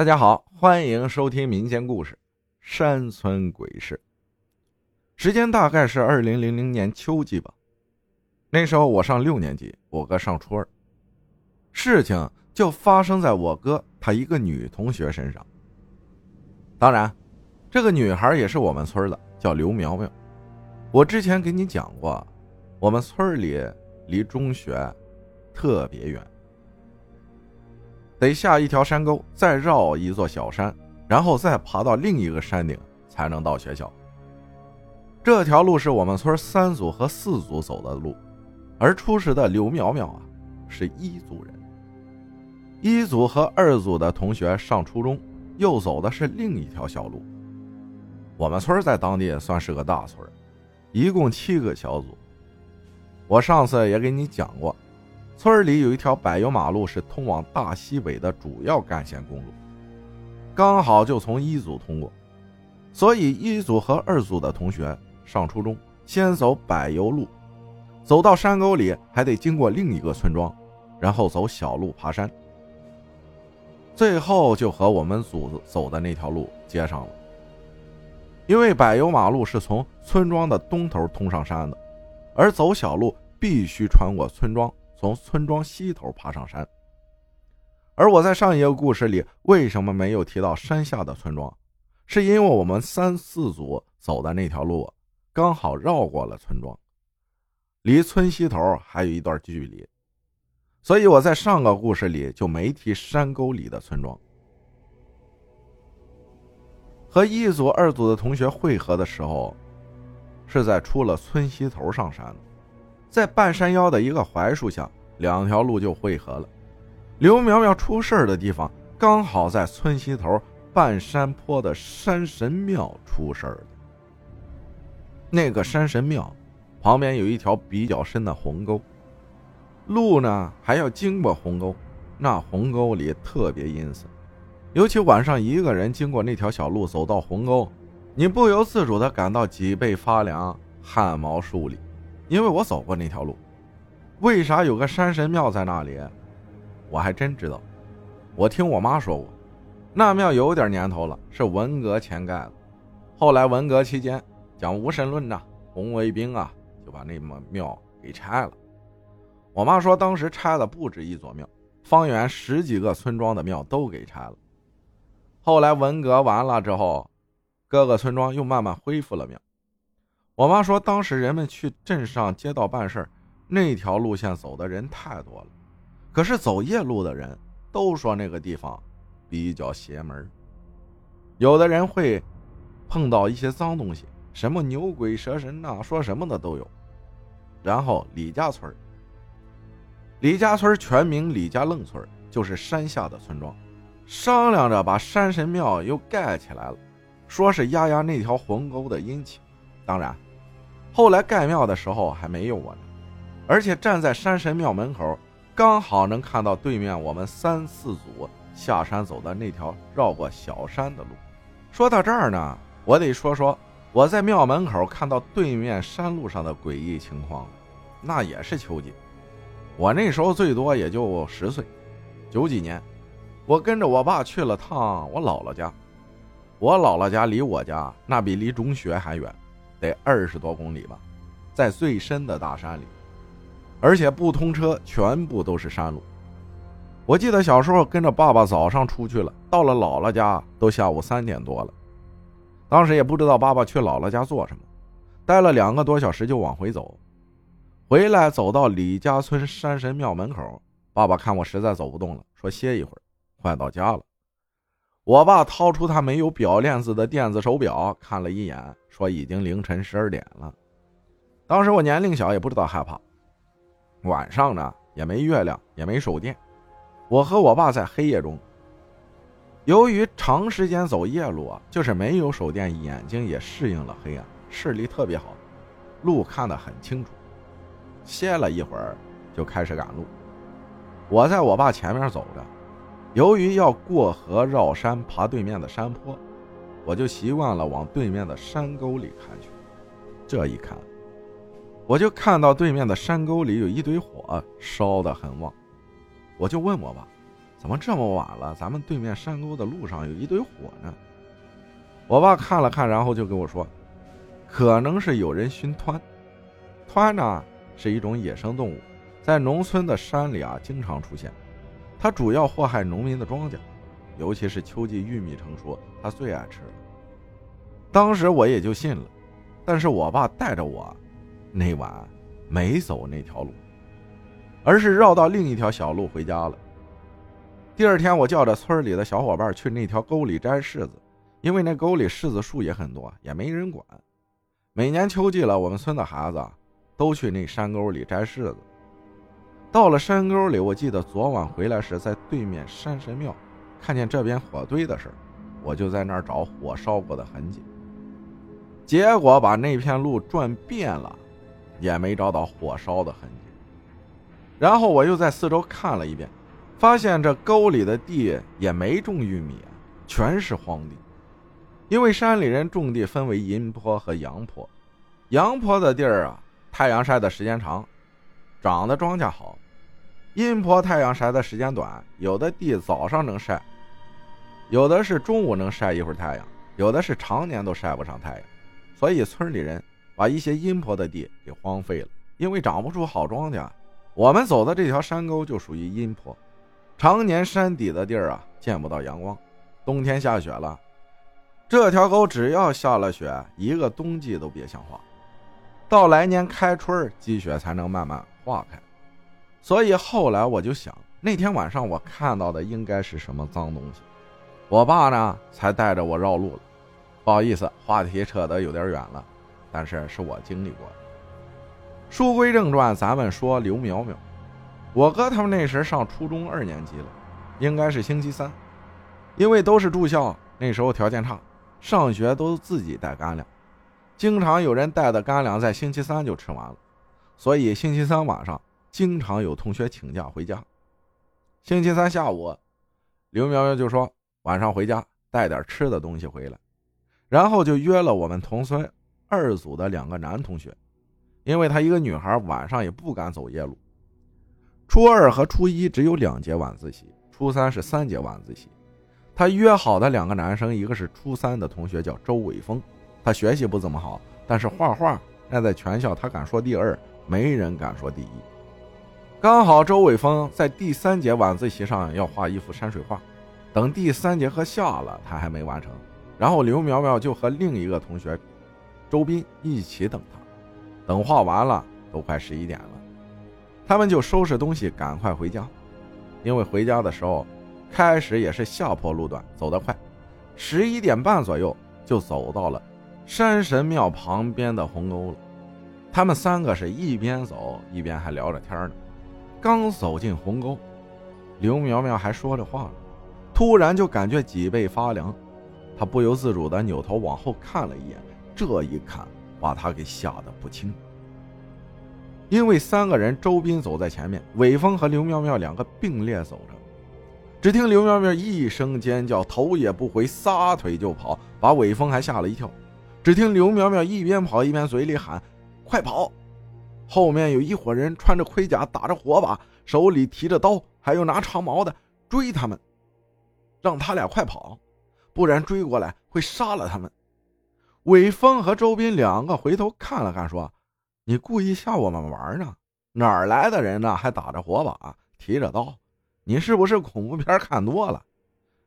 大家好，欢迎收听民间故事《山村鬼事》。时间大概是二零零零年秋季吧。那时候我上六年级，我哥上初二。事情就发生在我哥他一个女同学身上。当然，这个女孩也是我们村的，叫刘苗苗。我之前给你讲过，我们村里离中学特别远。得下一条山沟，再绕一座小山，然后再爬到另一个山顶，才能到学校。这条路是我们村三组和四组走的路，而出事的刘苗苗啊，是一组人。一组和二组的同学上初中，又走的是另一条小路。我们村在当地算是个大村，一共七个小组。我上次也给你讲过。村里有一条柏油马路，是通往大西北的主要干线公路，刚好就从一组通过，所以一组和二组的同学上初中先走柏油路，走到山沟里还得经过另一个村庄，然后走小路爬山，最后就和我们组走的那条路接上了。因为柏油马路是从村庄的东头通上山的，而走小路必须穿过村庄。从村庄西头爬上山，而我在上一个故事里为什么没有提到山下的村庄？是因为我们三四组走的那条路刚好绕过了村庄，离村西头还有一段距离，所以我在上个故事里就没提山沟里的村庄。和一组、二组的同学汇合的时候，是在出了村西头上山。在半山腰的一个槐树下，两条路就汇合了。刘苗苗出事的地方刚好在村西头半山坡的山神庙出事的。那个山神庙旁边有一条比较深的鸿沟，路呢还要经过鸿沟，那鸿沟里特别阴森，尤其晚上一个人经过那条小路，走到鸿沟，你不由自主的感到脊背发凉，汗毛竖立。因为我走过那条路，为啥有个山神庙在那里？我还真知道。我听我妈说过，那庙有点年头了，是文革前盖的。后来文革期间讲无神论呐，红卫兵啊就把那么庙给拆了。我妈说当时拆了不止一座庙，方圆十几个村庄的庙都给拆了。后来文革完了之后，各个村庄又慢慢恢复了庙。我妈说，当时人们去镇上街道办事那条路线走的人太多了。可是走夜路的人都说那个地方比较邪门，有的人会碰到一些脏东西，什么牛鬼蛇神呐，说什么的都有。然后李家村，李家村全名李家愣村，就是山下的村庄，商量着把山神庙又盖起来了，说是压压那条鸿沟的阴气。当然。后来盖庙的时候还没有我呢，而且站在山神庙门口，刚好能看到对面我们三四组下山走的那条绕过小山的路。说到这儿呢，我得说说我在庙门口看到对面山路上的诡异情况。那也是秋季，我那时候最多也就十岁。九几年，我跟着我爸去了趟我姥姥家，我姥姥家离我家那比离中学还远。得二十多公里吧，在最深的大山里，而且不通车，全部都是山路。我记得小时候跟着爸爸早上出去了，到了姥姥家都下午三点多了。当时也不知道爸爸去姥姥家做什么，待了两个多小时就往回走。回来走到李家村山神庙门口，爸爸看我实在走不动了，说歇一会儿，快到家了。我爸掏出他没有表链子的电子手表，看了一眼，说已经凌晨十二点了。当时我年龄小，也不知道害怕。晚上呢，也没月亮，也没手电。我和我爸在黑夜中，由于长时间走夜路啊，就是没有手电，眼睛也适应了黑暗，视力特别好，路看得很清楚。歇了一会儿，就开始赶路。我在我爸前面走着。由于要过河绕山爬对面的山坡，我就习惯了往对面的山沟里看去。这一看，我就看到对面的山沟里有一堆火，烧得很旺。我就问我爸：“怎么这么晚了？咱们对面山沟的路上有一堆火呢。”我爸看了看，然后就跟我说：“可能是有人熏湍。湍呢是一种野生动物，在农村的山里啊经常出现。他主要祸害农民的庄稼，尤其是秋季玉米成熟，他最爱吃了。当时我也就信了，但是我爸带着我，那晚没走那条路，而是绕到另一条小路回家了。第二天，我叫着村里的小伙伴去那条沟里摘柿子。”因为那沟里柿子树也很多，也没人管。每年秋季了，我们村的孩子都去那山沟里摘柿子。到了山沟里，我记得昨晚回来时，在对面山神庙看见这边火堆的事我就在那儿找火烧过的痕迹。结果把那片路转遍了，也没找到火烧的痕迹。然后我又在四周看了一遍，发现这沟里的地也没种玉米，全是荒地。因为山里人种地分为阴坡和阳坡，阳坡的地儿啊，太阳晒的时间长，长的庄稼好；阴坡太阳晒的时间短，有的地早上能晒，有的是中午能晒一会儿太阳，有的是常年都晒不上太阳。所以村里人把一些阴坡的地给荒废了，因为长不出好庄稼。我们走的这条山沟就属于阴坡，常年山底的地儿啊，见不到阳光，冬天下雪了。这条沟只要下了雪，一个冬季都别想化。到来年开春积雪才能慢慢化开。所以后来我就想，那天晚上我看到的应该是什么脏东西。我爸呢，才带着我绕路了。不好意思，话题扯得有点远了，但是是我经历过的。书归正传，咱们说刘苗苗。我哥他们那时上初中二年级了，应该是星期三，因为都是住校，那时候条件差。上学都自己带干粮，经常有人带的干粮在星期三就吃完了，所以星期三晚上经常有同学请假回家。星期三下午，刘苗苗就说晚上回家带点吃的东西回来，然后就约了我们同村二组的两个男同学，因为她一个女孩晚上也不敢走夜路。初二和初一只有两节晚自习，初三是三节晚自习。他约好的两个男生，一个是初三的同学，叫周伟峰，他学习不怎么好，但是画画那在全校他敢说第二，没人敢说第一。刚好周伟峰在第三节晚自习上要画一幅山水画，等第三节课下了，他还没完成，然后刘苗苗就和另一个同学周斌一起等他，等画完了都快十一点了，他们就收拾东西赶快回家，因为回家的时候。开始也是下坡路段，走得快，十一点半左右就走到了山神庙旁边的鸿沟了。他们三个是一边走一边还聊着天呢。刚走进鸿沟，刘苗苗还说着话呢，突然就感觉脊背发凉，她不由自主地扭头往后看了一眼，这一看把她给吓得不轻。因为三个人，周斌走在前面，伟峰和刘苗苗两个并列走着。只听刘苗苗一声尖叫，头也不回，撒腿就跑，把伟峰还吓了一跳。只听刘苗苗一边跑一边嘴里喊：“快跑！”后面有一伙人穿着盔甲，打着火把，手里提着刀，还有拿长矛的追他们，让他俩快跑，不然追过来会杀了他们。伟峰和周斌两个回头看了看，说：“你故意吓我们玩呢？哪儿来的人呢？还打着火把，提着刀？”你是不是恐怖片看多了？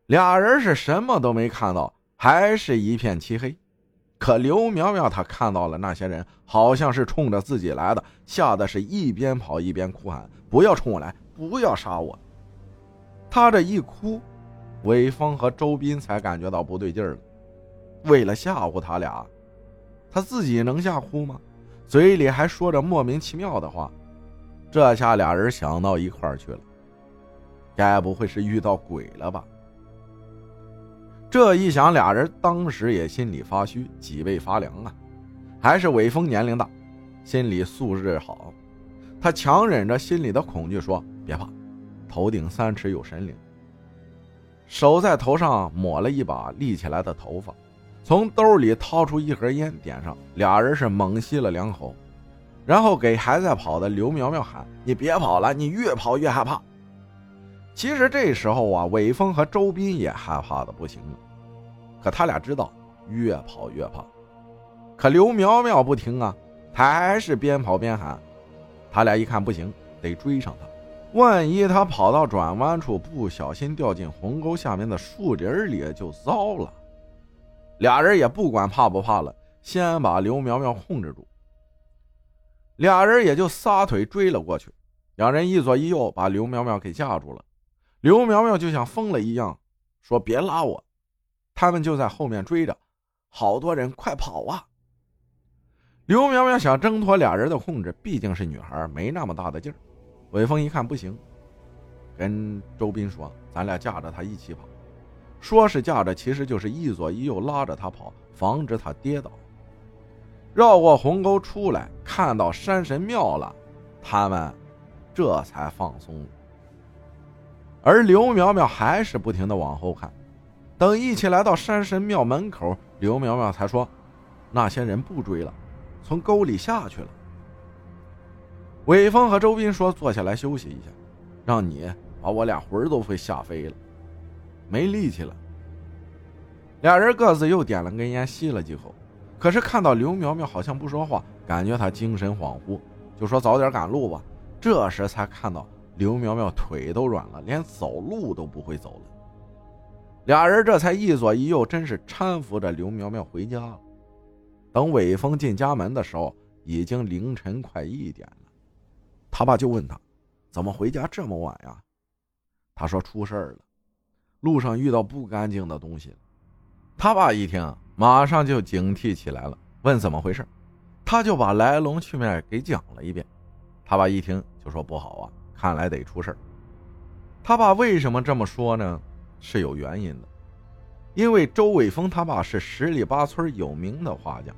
俩人是什么都没看到，还是一片漆黑。可刘苗苗她看到了那些人，好像是冲着自己来的，吓得是一边跑一边哭喊：“不要冲我来，不要杀我！”他这一哭，伟峰和周斌才感觉到不对劲了。为了吓唬他俩，他自己能吓哭吗？嘴里还说着莫名其妙的话。这下俩人想到一块儿去了。该不会是遇到鬼了吧？这一想，俩人当时也心里发虚，脊背发凉啊。还是伟峰年龄大，心理素质好，他强忍着心里的恐惧说：“别怕，头顶三尺有神灵。”手在头上抹了一把立起来的头发，从兜里掏出一盒烟，点上。俩人是猛吸了两口，然后给还在跑的刘苗苗喊：“你别跑了，你越跑越害怕。”其实这时候啊，韦峰和周斌也害怕的不行了，可他俩知道越跑越怕。可刘苗苗不听啊，他还是边跑边喊。他俩一看不行，得追上他。万一他跑到转弯处，不小心掉进鸿沟下面的树林里，就糟了。俩人也不管怕不怕了，先把刘苗苗控制住。俩人也就撒腿追了过去，两人一左一右把刘苗苗给架住了。刘苗苗就像疯了一样，说：“别拉我！”他们就在后面追着，好多人，快跑啊！刘苗苗想挣脱俩人的控制，毕竟是女孩，没那么大的劲儿。伟峰一看不行，跟周斌说：“咱俩架着他一起跑。”说是架着，其实就是一左一右拉着他跑，防止他跌倒。绕过鸿沟出来，看到山神庙了，他们这才放松。而刘苗苗还是不停的往后看，等一起来到山神庙门口，刘苗苗才说：“那些人不追了，从沟里下去了。”韦峰和周斌说：“坐下来休息一下，让你把我俩魂都会吓飞了，没力气了。”俩人各自又点了根烟，吸了几口，可是看到刘苗苗好像不说话，感觉她精神恍惚，就说：“早点赶路吧。”这时才看到。刘苗苗腿都软了，连走路都不会走了。俩人这才一左一右，真是搀扶着刘苗苗回家了。等伟峰进家门的时候，已经凌晨快一点了。他爸就问他：“怎么回家这么晚呀？”他说：“出事了，路上遇到不干净的东西了。”他爸一听，马上就警惕起来了，问怎么回事。他就把来龙去脉给讲了一遍。他爸一听就说：“不好啊！”看来得出事他爸为什么这么说呢？是有原因的，因为周伟峰他爸是十里八村有名的画家，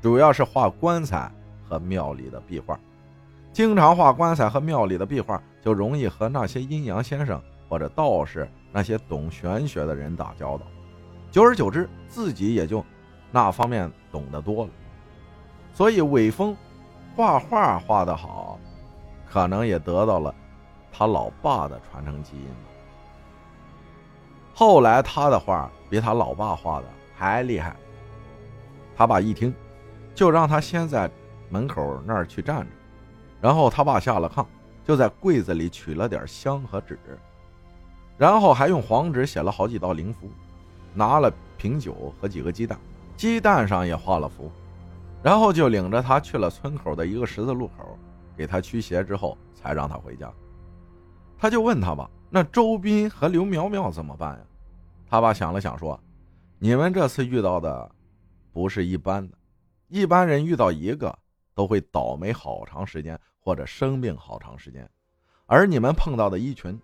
主要是画棺材和庙里的壁画，经常画棺材和庙里的壁画，就容易和那些阴阳先生或者道士那些懂玄学的人打交道，久而久之，自己也就那方面懂得多了，所以伟峰画画画得好。可能也得到了他老爸的传承基因吧。后来他的画比他老爸画的还厉害。他爸一听，就让他先在门口那儿去站着，然后他爸下了炕，就在柜子里取了点香和纸，然后还用黄纸写了好几道灵符，拿了瓶酒和几个鸡蛋，鸡蛋上也画了符，然后就领着他去了村口的一个十字路口。给他驱邪之后，才让他回家。他就问他爸：“那周斌和刘苗苗怎么办呀？”他爸想了想说：“你们这次遇到的不是一般的，一般人遇到一个都会倒霉好长时间，或者生病好长时间。而你们碰到的一群，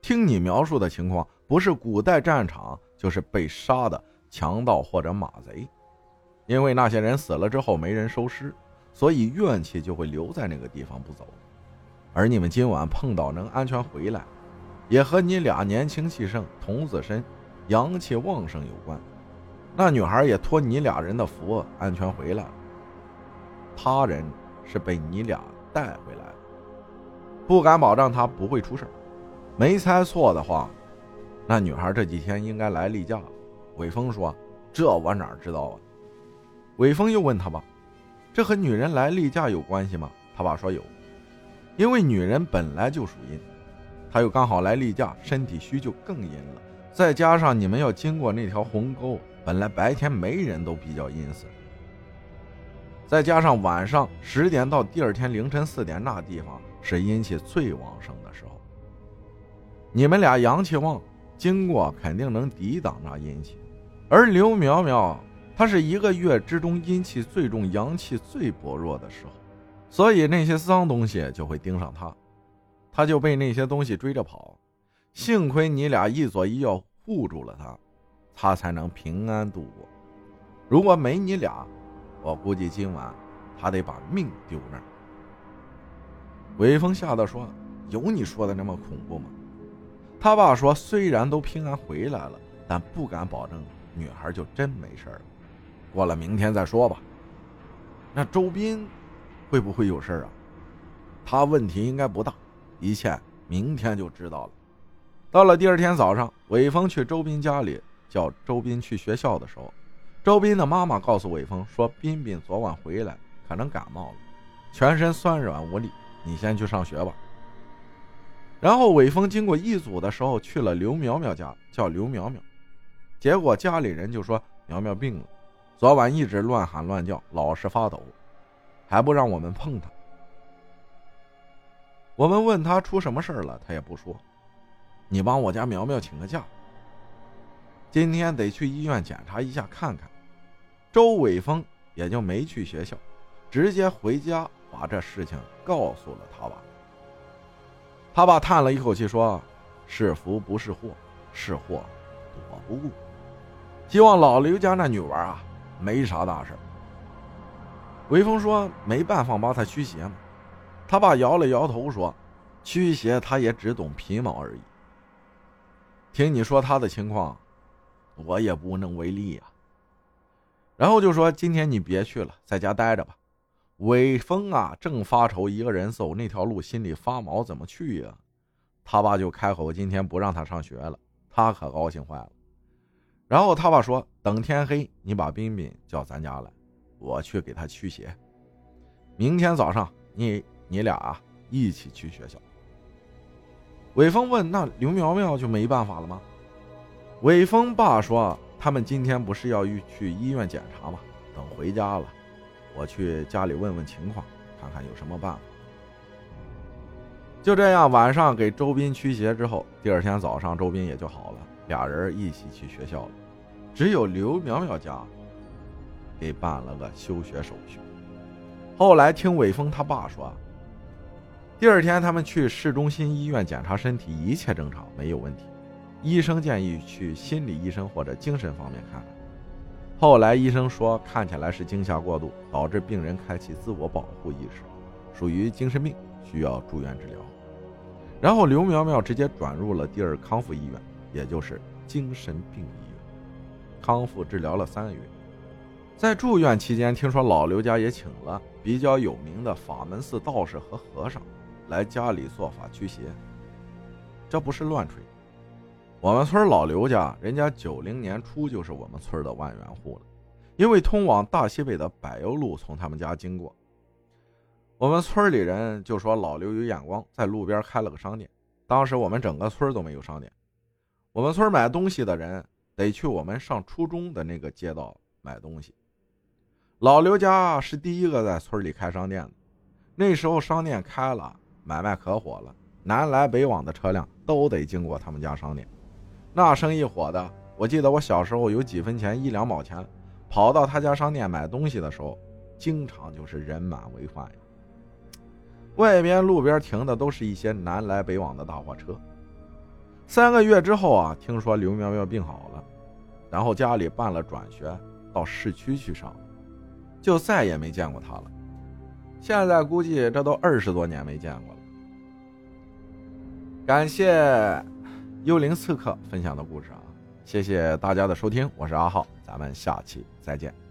听你描述的情况，不是古代战场，就是被杀的强盗或者马贼，因为那些人死了之后没人收尸。”所以怨气就会留在那个地方不走，而你们今晚碰到能安全回来，也和你俩年轻气盛、童子身、阳气旺盛有关。那女孩也托你俩人的福安全回来了。他人是被你俩带回来的，不敢保证她不会出事没猜错的话，那女孩这几天应该来例假了。伟峰说：“这我哪知道啊？”伟峰又问他吧。这和女人来例假有关系吗？他爸说有，因为女人本来就属阴，她又刚好来例假，身体虚就更阴了。再加上你们要经过那条鸿沟，本来白天没人都比较阴森，再加上晚上十点到第二天凌晨四点那地方是阴气最旺盛的时候，你们俩阳气旺，经过肯定能抵挡那阴气，而刘苗苗。他是一个月之中阴气最重、阳气最薄弱的时候，所以那些脏东西就会盯上他，他就被那些东西追着跑。幸亏你俩一左一右护住了他，他才能平安度过。如果没你俩，我估计今晚他得把命丢那儿。韦峰吓得说：“有你说的那么恐怖吗？”他爸说：“虽然都平安回来了，但不敢保证女孩就真没事了。”过了明天再说吧。那周斌会不会有事啊？他问题应该不大，一切明天就知道了。到了第二天早上，伟峰去周斌家里叫周斌去学校的时候，周斌的妈妈告诉伟峰说：“彬彬昨晚回来，可能感冒了，全身酸软无力，你先去上学吧。”然后伟峰经过一组的时候去了刘苗苗家，叫刘苗苗，结果家里人就说苗苗病了，昨晚一直乱喊乱叫，老是发抖，还不让我们碰他。我们问他出什么事了，他也不说。你帮我家苗苗请个假，今天得去医院检查一下看看。周伟峰也就没去学校，直接回家把这事情告诉了他爸。他爸叹了一口气说：“是福不是祸，是祸躲不过。希望老刘家那女娃啊没啥大事。”伟峰说：“没办法帮他驱邪嘛？”他爸摇了摇头说：“驱邪他也只懂皮毛而已。听你说他的情况，我也无能为力呀。”然后就说：“今天你别去了，在家待着吧。”伟峰啊，正发愁一个人走那条路，心里发毛，怎么去呀？他爸就开口：“今天不让他上学了。”他可高兴坏了。然后他爸说：“等天黑，你把彬彬叫咱家来，我去给他驱邪。明天早上，你你俩啊一起去学校。”伟峰问：“那刘苗苗就没办法了吗？”伟峰爸说：“他们今天不是要去医院检查吗？等回家了。”我去家里问问情况，看看有什么办法。就这样，晚上给周斌驱邪之后，第二天早上周斌也就好了，俩人一起去学校了。只有刘苗苗家给办了个休学手续。后来听伟峰他爸说，第二天他们去市中心医院检查身体，一切正常，没有问题。医生建议去心理医生或者精神方面看看。后来医生说，看起来是惊吓过度，导致病人开启自我保护意识，属于精神病，需要住院治疗。然后刘苗苗直接转入了第二康复医院，也就是精神病医院，康复治疗了三个月。在住院期间，听说老刘家也请了比较有名的法门寺道士和和尚来家里做法驱邪，这不是乱吹。我们村老刘家，人家九零年初就是我们村的万元户了，因为通往大西北的柏油路从他们家经过。我们村里人就说老刘有眼光，在路边开了个商店。当时我们整个村都没有商店，我们村买东西的人得去我们上初中的那个街道买东西。老刘家是第一个在村里开商店的，那时候商店开了，买卖可火了，南来北往的车辆都得经过他们家商店。那生意火的，我记得我小时候有几分钱一两毛钱，跑到他家商店买东西的时候，经常就是人满为患。外边路边停的都是一些南来北往的大货车。三个月之后啊，听说刘苗苗病好了，然后家里办了转学到市区去上，就再也没见过他了。现在估计这都二十多年没见过了。感谢。幽灵刺客分享的故事啊，谢谢大家的收听，我是阿浩，咱们下期再见。